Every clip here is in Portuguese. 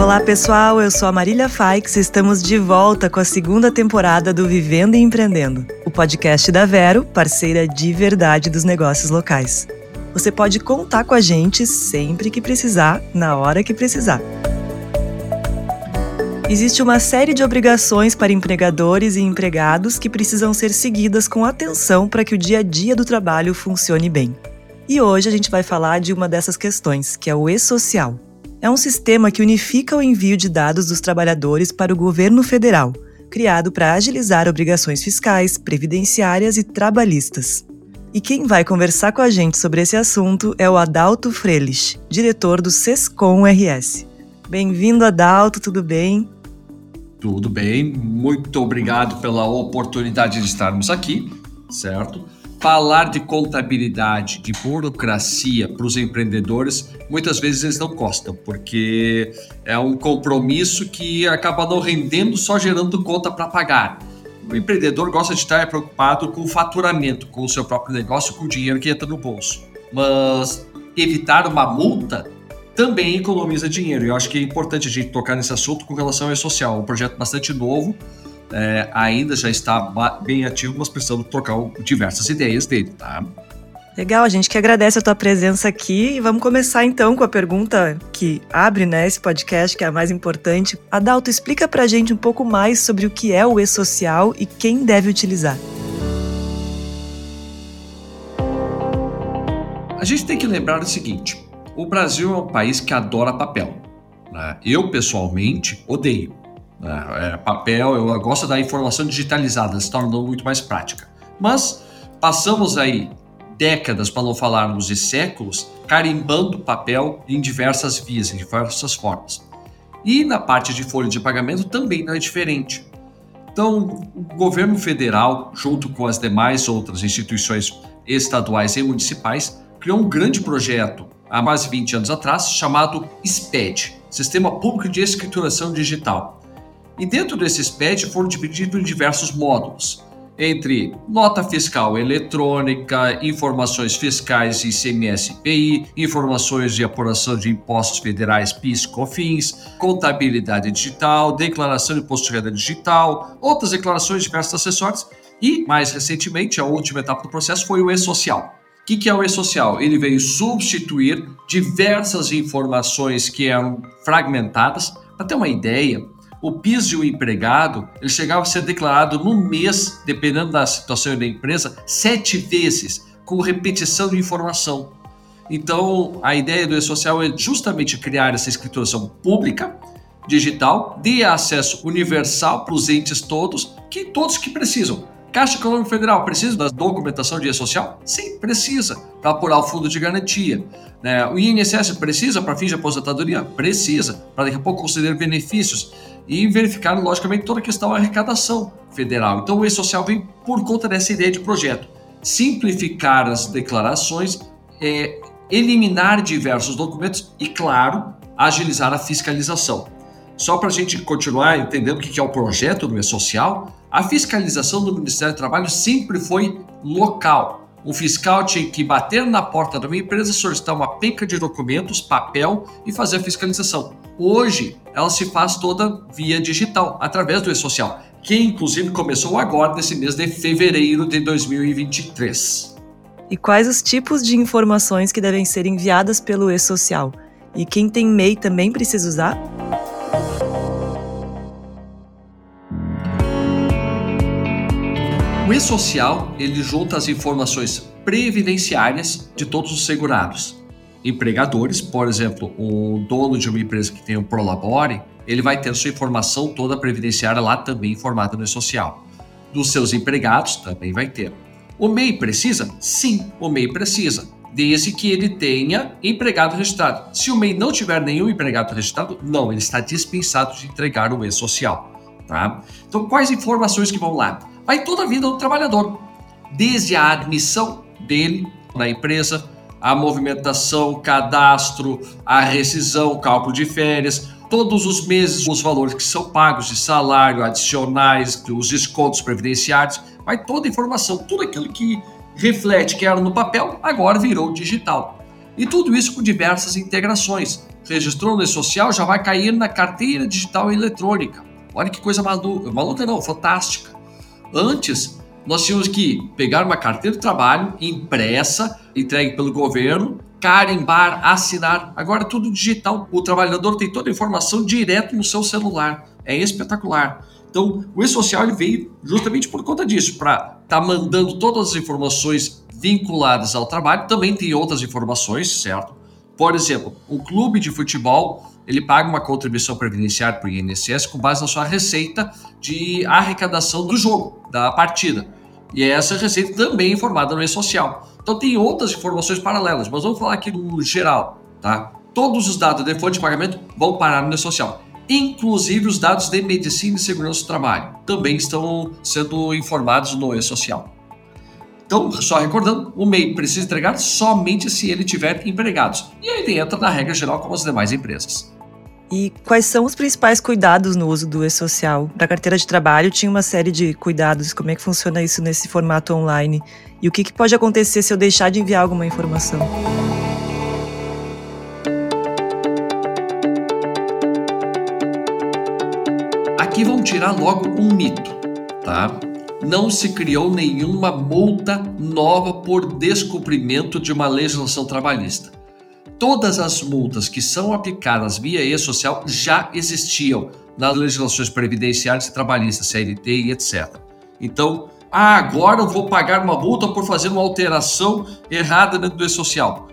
Olá pessoal, eu sou a Marília Faix e estamos de volta com a segunda temporada do Vivendo e Empreendendo, o podcast da Vero, parceira de verdade dos negócios locais. Você pode contar com a gente sempre que precisar, na hora que precisar. Existe uma série de obrigações para empregadores e empregados que precisam ser seguidas com atenção para que o dia a dia do trabalho funcione bem. E hoje a gente vai falar de uma dessas questões, que é o e-social. É um sistema que unifica o envio de dados dos trabalhadores para o governo federal, criado para agilizar obrigações fiscais, previdenciárias e trabalhistas. E quem vai conversar com a gente sobre esse assunto é o Adalto Frelich, diretor do SESCOM RS. Bem-vindo, Adalto, tudo bem? Tudo bem, muito obrigado pela oportunidade de estarmos aqui, certo? Falar de contabilidade, de burocracia para os empreendedores, muitas vezes eles não gostam, porque é um compromisso que acaba não rendendo, só gerando conta para pagar. O empreendedor gosta de estar preocupado com o faturamento, com o seu próprio negócio, com o dinheiro que entra no bolso. Mas evitar uma multa também economiza dinheiro. E eu acho que é importante a gente tocar nesse assunto com relação ao social. É um projeto bastante novo, é, ainda já está bem ativo, mas precisamos trocar diversas ideias dele, tá? Legal, a gente que agradece a tua presença aqui e vamos começar então com a pergunta que abre né, esse podcast, que é a mais importante. Adalto, explica pra gente um pouco mais sobre o que é o e-social e quem deve utilizar. A gente tem que lembrar o seguinte: o Brasil é um país que adora papel. Né? Eu, pessoalmente, odeio. Né? É, papel, eu gosto da informação digitalizada, se torna muito mais prática. Mas passamos aí décadas, para não falarmos de séculos, carimbando papel em diversas vias, em diversas formas. E na parte de folha de pagamento também não é diferente. Então, o governo federal, junto com as demais outras instituições estaduais e municipais, criou um grande projeto há mais de 20 anos atrás, chamado SPED, Sistema Público de Escrituração Digital. E dentro desse SPED foram divididos em diversos módulos, entre nota fiscal eletrônica, informações fiscais ICMS PI, informações de apuração de impostos federais PIS COFINS, contabilidade digital, declaração de imposto de renda digital, outras declarações de diversos acessórios e, mais recentemente, a última etapa do processo foi o e-social o que, que é o e-social? Ele veio substituir diversas informações que eram fragmentadas. Para ter uma ideia, o PIS de um empregado ele chegava a ser declarado no mês, dependendo da situação da empresa, sete vezes, com repetição de informação. Então, a ideia do e-social é justamente criar essa escrituração pública, digital, de acesso universal para os entes todos, que todos que precisam. Caixa Econômica Federal precisa da documentação de social? Sim, precisa, para apurar o fundo de garantia. Né? O INSS precisa para fins de aposentadoria? Precisa, para daqui a pouco conceder benefícios e verificar, logicamente, toda a questão da arrecadação federal. Então, o E-Social vem por conta dessa ideia de projeto. Simplificar as declarações, é, eliminar diversos documentos e, claro, agilizar a fiscalização. Só para a gente continuar entendendo o que é o projeto do E-Social, a fiscalização do Ministério do Trabalho sempre foi local. O fiscal tinha que bater na porta de uma empresa, solicitar uma penca de documentos, papel e fazer a fiscalização. Hoje, ela se faz toda via digital, através do e-social, que inclusive começou agora nesse mês de fevereiro de 2023. E quais os tipos de informações que devem ser enviadas pelo e-social? E quem tem MEI também precisa usar? O e-social, ele junta as informações previdenciárias de todos os segurados. Empregadores, por exemplo, o dono de uma empresa que tem o Prolabore, ele vai ter sua informação toda previdenciária lá também informada no e-social. Dos seus empregados também vai ter. O MEI precisa? Sim, o MEI precisa, desde que ele tenha empregado registrado. Se o MEI não tiver nenhum empregado registrado, não, ele está dispensado de entregar o e-social. Tá? Então, quais informações que vão lá? vai toda a vida do trabalhador, desde a admissão dele na empresa, a movimentação, cadastro, a rescisão, cálculo de férias, todos os meses os valores que são pagos de salário, adicionais, os descontos previdenciários, vai toda a informação, tudo aquilo que reflete que era no papel, agora virou digital. E tudo isso com diversas integrações, registrou no social, já vai cair na carteira digital eletrônica. Olha que coisa maluca. Maluca não, fantástica. Antes, nós tínhamos que pegar uma carteira de trabalho impressa, entregue pelo governo, carimbar, assinar. Agora é tudo digital. O trabalhador tem toda a informação direto no seu celular. É espetacular. Então, o e-social veio justamente por conta disso, para estar tá mandando todas as informações vinculadas ao trabalho. Também tem outras informações, certo? Por exemplo, o clube de futebol ele paga uma contribuição previdenciária para o INSS com base na sua receita de arrecadação do jogo, da partida. E essa receita também é informada no e-social. Então tem outras informações paralelas, mas vamos falar aqui no geral, tá? Todos os dados de fonte de pagamento vão parar no e-social. Inclusive os dados de medicina e segurança do trabalho também estão sendo informados no e-social. Então, só recordando, o MEI precisa entregar somente se ele tiver empregados. E aí entra na regra geral como as demais empresas. E quais são os principais cuidados no uso do e-social? Para carteira de trabalho tinha uma série de cuidados. Como é que funciona isso nesse formato online? E o que, que pode acontecer se eu deixar de enviar alguma informação? Aqui vamos tirar logo um mito, tá? Não se criou nenhuma multa nova por descumprimento de uma legislação trabalhista todas as multas que são aplicadas via e-social já existiam nas legislações previdenciárias e trabalhistas, CLT e etc. Então, ah, agora eu vou pagar uma multa por fazer uma alteração errada dentro do e-social.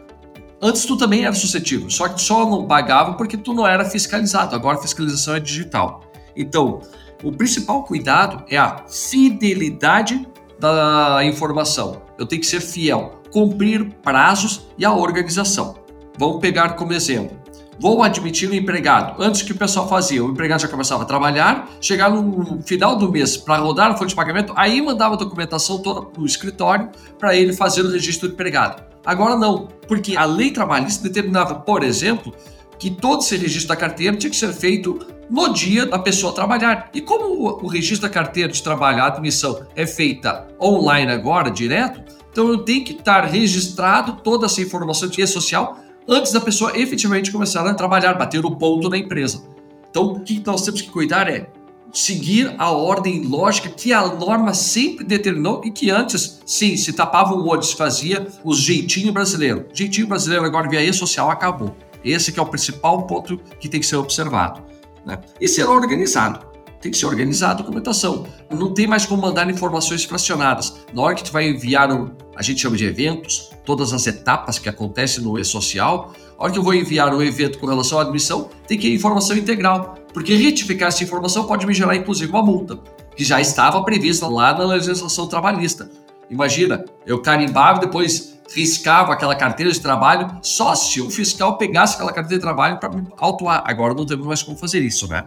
Antes tu também era suscetível, só que só não pagava porque tu não era fiscalizado. Agora a fiscalização é digital. Então, o principal cuidado é a fidelidade da informação. Eu tenho que ser fiel, cumprir prazos e a organização. Vamos pegar como exemplo. Vou admitir um empregado. Antes que o pessoal fazia, o empregado já começava a trabalhar, chegava no final do mês para rodar a folha de pagamento, aí mandava a documentação toda para o escritório para ele fazer o registro do empregado. Agora não, porque a lei trabalhista determinava, por exemplo, que todo esse registro da carteira tinha que ser feito no dia da pessoa trabalhar. E como o registro da carteira de trabalho, a admissão é feita online agora, direto, então eu tenho que estar registrado toda essa informação de social antes da pessoa efetivamente começar a trabalhar, bater o ponto na empresa. Então, o que nós temos que cuidar é seguir a ordem lógica que a norma sempre determinou e que antes, sim, se tapava o olho, se fazia o jeitinho brasileiro. Jeitinho brasileiro agora via e-social acabou. Esse que é o principal ponto que tem que ser observado. Né? E ser organizado. Tem que ser organizado a documentação. Não tem mais como mandar informações fracionadas. Na hora que tu vai enviar, um, a gente chama de eventos, todas as etapas que acontecem no e-social, a hora que eu vou enviar um evento com relação à admissão, tem que ir informação integral. Porque retificar essa informação pode me gerar, inclusive, uma multa, que já estava prevista lá na legislação trabalhista. Imagina, eu carimbava e depois riscava aquela carteira de trabalho só se o fiscal pegasse aquela carteira de trabalho para me autuar. Agora não temos mais como fazer isso, né?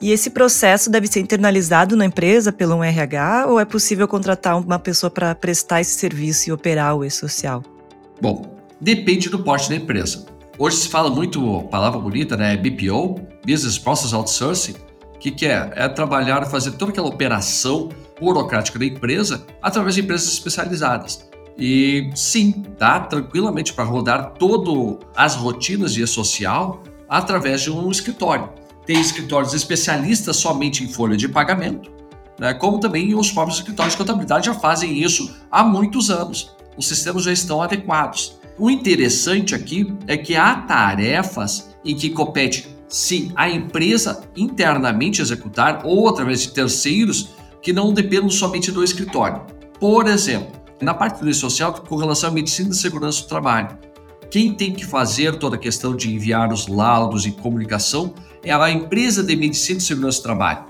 E esse processo deve ser internalizado na empresa pelo um RH ou é possível contratar uma pessoa para prestar esse serviço e operar o e-social? Bom, depende do porte da empresa. Hoje se fala muito, palavra bonita, né? BPO, Business Process Outsourcing. Que, que é? É trabalhar, fazer toda aquela operação burocrática da empresa através de empresas especializadas. E sim, dá tranquilamente para rodar todas as rotinas de e-social através de um escritório tem escritórios especialistas somente em folha de pagamento, né, como também os próprios escritórios de contabilidade já fazem isso há muitos anos. Os sistemas já estão adequados. O interessante aqui é que há tarefas em que compete sim a empresa internamente executar ou através de terceiros que não dependam somente do escritório. Por exemplo, na parte do social com relação à medicina e segurança do trabalho, quem tem que fazer toda a questão de enviar os laudos e comunicação é a empresa de medicina e segurança do trabalho.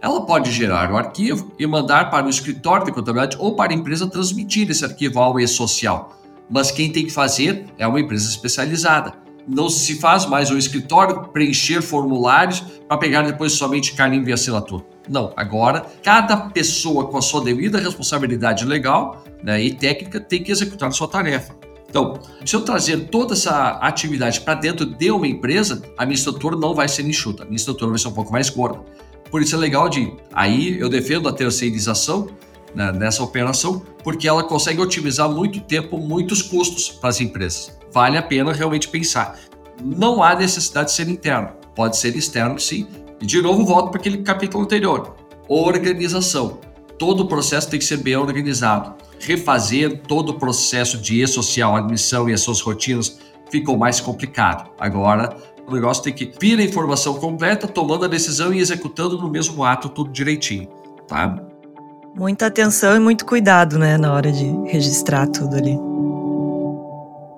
Ela pode gerar o arquivo e mandar para o escritório de contabilidade ou para a empresa transmitir esse arquivo ao e-social. Mas quem tem que fazer é uma empresa especializada. Não se faz mais o escritório preencher formulários para pegar depois somente carimbo e assinatura. Não, agora cada pessoa com a sua devida responsabilidade legal né, e técnica tem que executar a sua tarefa. Então, se eu trazer toda essa atividade para dentro de uma empresa, a minha estrutura não vai ser enxuta, a minha estrutura vai ser um pouco mais gorda. Por isso é legal de. Aí eu defendo a terceirização né, nessa operação, porque ela consegue otimizar muito tempo, muitos custos para as empresas. Vale a pena realmente pensar. não há necessidade de ser interno. Pode ser externo, sim. E de novo, volto para aquele capítulo anterior. Organização. Todo o processo tem que ser bem organizado. Refazer todo o processo de e-social, admissão e as suas rotinas ficou mais complicado. Agora, o negócio tem que vir a informação completa, tomando a decisão e executando no mesmo ato tudo direitinho, tá? Muita atenção e muito cuidado, né, na hora de registrar tudo ali.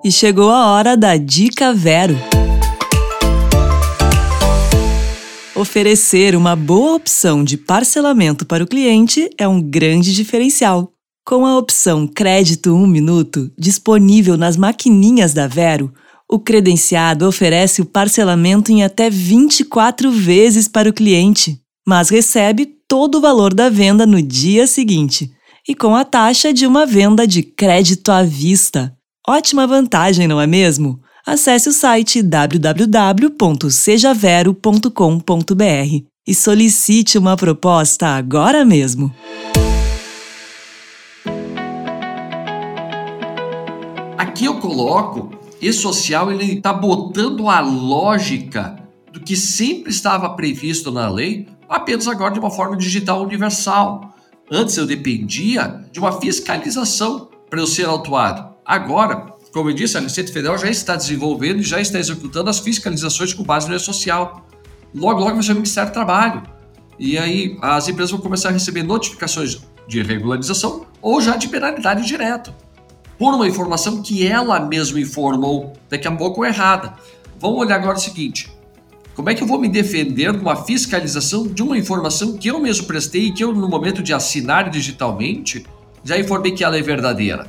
E chegou a hora da Dica Vero. Oferecer uma boa opção de parcelamento para o cliente é um grande diferencial. Com a opção Crédito 1 Minuto disponível nas maquininhas da Vero, o credenciado oferece o parcelamento em até 24 vezes para o cliente, mas recebe todo o valor da venda no dia seguinte e com a taxa de uma venda de crédito à vista. Ótima vantagem, não é mesmo? Acesse o site www.sejavero.com.br e solicite uma proposta agora mesmo. Aqui eu coloco e social ele está botando a lógica do que sempre estava previsto na lei, apenas agora de uma forma digital universal. Antes eu dependia de uma fiscalização para eu ser autuado. Agora, como eu disse, a Receita Federal já está desenvolvendo e já está executando as fiscalizações com base no social. Logo, logo vai ser o Ministério do Trabalho. E aí as empresas vão começar a receber notificações de regularização ou já de penalidade direto por uma informação que ela mesma informou, daqui a pouco errada. Vamos olhar agora o seguinte: como é que eu vou me defender de uma fiscalização de uma informação que eu mesmo prestei e que eu, no momento de assinar digitalmente, já informei que ela é verdadeira?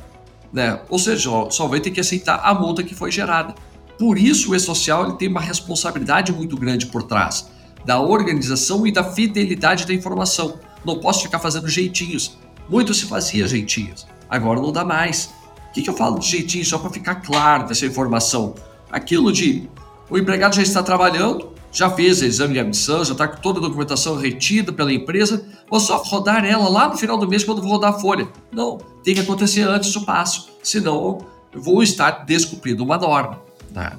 Né? Ou seja, só vai ter que aceitar a multa que foi gerada. Por isso, o e-social tem uma responsabilidade muito grande por trás da organização e da fidelidade da informação. Não posso ficar fazendo jeitinhos. Muito se fazia jeitinhos, agora não dá mais que, que eu falo de jeitinho só para ficar claro dessa informação? Aquilo de o empregado já está trabalhando, já fez o exame de admissão, já está com toda a documentação retida pela empresa, vou só rodar ela lá no final do mês quando vou rodar a folha. Não, tem que acontecer antes do passo, senão eu vou estar descumprindo uma norma. Né?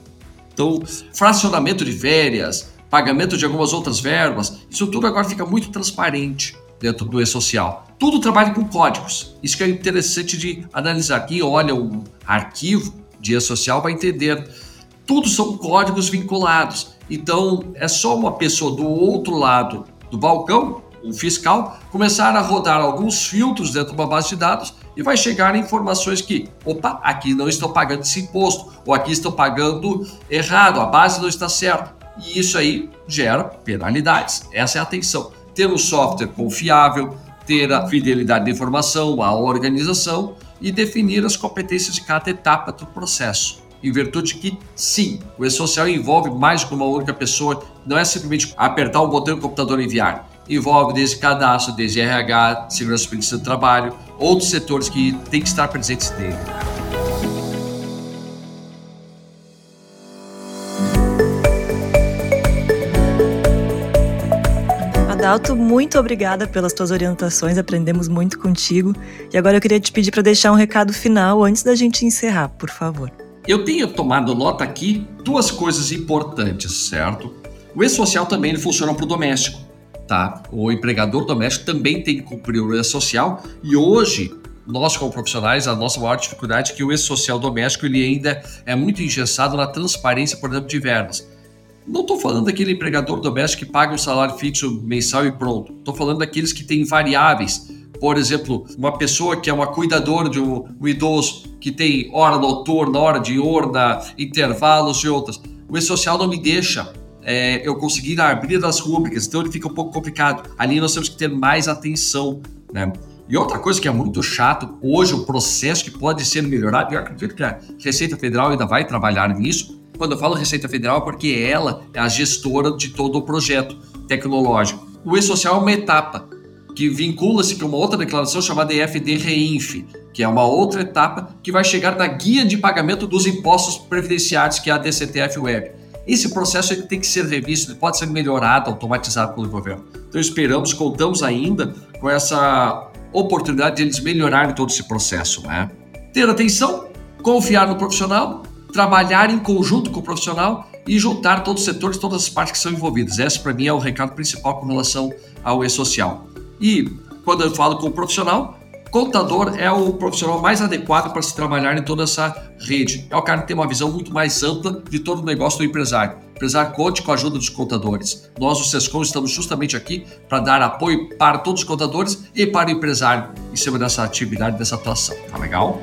Então, fracionamento de férias, pagamento de algumas outras verbas, isso tudo agora fica muito transparente dentro do e-social. Tudo trabalha com códigos. Isso que é interessante de analisar. Quem olha um arquivo de e-social vai entender. Tudo são códigos vinculados. Então, é só uma pessoa do outro lado do balcão, o fiscal, começar a rodar alguns filtros dentro de uma base de dados e vai chegar informações que, opa, aqui não estou pagando esse imposto, ou aqui estou pagando errado, a base não está certa. E isso aí gera penalidades. Essa é a atenção ter um software confiável, ter a fidelidade da informação, a organização e definir as competências de cada etapa do processo. Em virtude que, sim, o e-social envolve mais que uma única pessoa, não é simplesmente apertar um botão no computador e enviar. Envolve desde cadastro, desde RH, segurança do trabalho, outros setores que têm que estar presentes nele. Adalto, muito obrigada pelas tuas orientações, aprendemos muito contigo. E agora eu queria te pedir para deixar um recado final antes da gente encerrar, por favor. Eu tenho tomado nota aqui duas coisas importantes, certo? O e-social também funciona para o doméstico, tá? O empregador doméstico também tem que cumprir o e-social e hoje nós como profissionais, a nossa maior dificuldade é que o e-social doméstico ele ainda é muito engessado na transparência, por exemplo, de verbas. Não estou falando daquele empregador doméstico que paga um salário fixo mensal e pronto. Estou falando daqueles que têm variáveis. Por exemplo, uma pessoa que é uma cuidadora de um, um idoso, que tem hora noturna, hora diurna, intervalos e outras. O e-social não me deixa é, eu conseguir abrir as rúbricas, então ele fica um pouco complicado. Ali nós temos que ter mais atenção. Né? E outra coisa que é muito chato, hoje o processo que pode ser melhorado, eu acredito que a Receita Federal ainda vai trabalhar nisso, quando eu falo Receita Federal, porque ela é a gestora de todo o projeto tecnológico. O e-social é uma etapa que vincula-se com uma outra declaração chamada EFD Reinf, que é uma outra etapa que vai chegar na guia de pagamento dos impostos previdenciários, que é a DCTF Web. Esse processo ele tem que ser revisto, ele pode ser melhorado, automatizado pelo governo. Então esperamos, contamos ainda com essa oportunidade de eles melhorarem todo esse processo. Né? Ter atenção, confiar no profissional trabalhar em conjunto com o profissional e juntar todos os setores, todas as partes que são envolvidas. Esse, para mim, é o recado principal com relação ao e-social. E quando eu falo com o profissional, contador é o profissional mais adequado para se trabalhar em toda essa rede. É o cara que tem uma visão muito mais ampla de todo o negócio do empresário. O empresário conte com a ajuda dos contadores. Nós, o SESCOM, estamos justamente aqui para dar apoio para todos os contadores e para o empresário em cima dessa atividade, dessa atuação. Tá legal?